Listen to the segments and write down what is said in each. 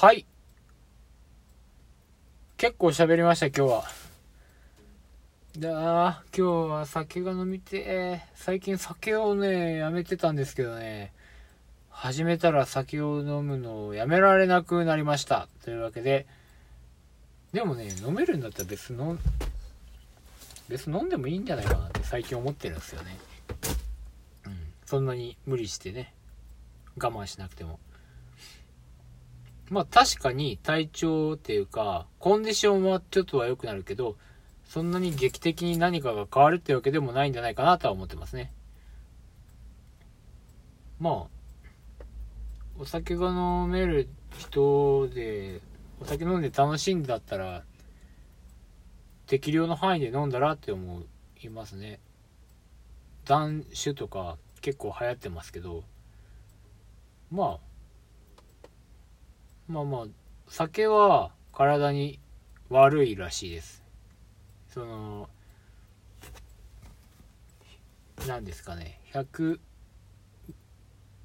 はい。結構喋りました、今日は。だ今日は酒が飲みて最近酒をね、やめてたんですけどね、始めたら酒を飲むのをやめられなくなりました。というわけで、でもね、飲めるんだったら別の、別飲んでもいいんじゃないかなって最近思ってるんですよね。うん。そんなに無理してね、我慢しなくても。まあ確かに体調っていうか、コンディションはちょっとは良くなるけど、そんなに劇的に何かが変わるってわけでもないんじゃないかなとは思ってますね。まあ、お酒が飲める人で、お酒飲んで楽しんだったら、適量の範囲で飲んだらって思いますね。断酒とか結構流行ってますけど、まあ、まあまあ、酒は体に悪いらしいです。その、何ですかね、100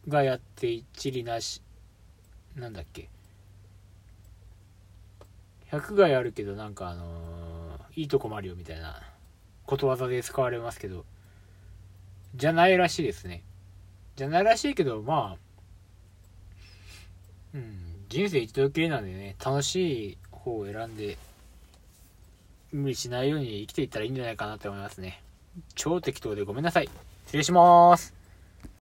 がやって一理なし、なんだっけ。100がやるけどなんかあのーいいとこもあるよみたいなことわざで使われますけど、じゃないらしいですね。じゃないらしいけど、まあ、うん、人生一度きりなんでね、楽しい方を選んで、無理しないように生きていったらいいんじゃないかなと思いますね。超適当でごめんなさい。失礼します。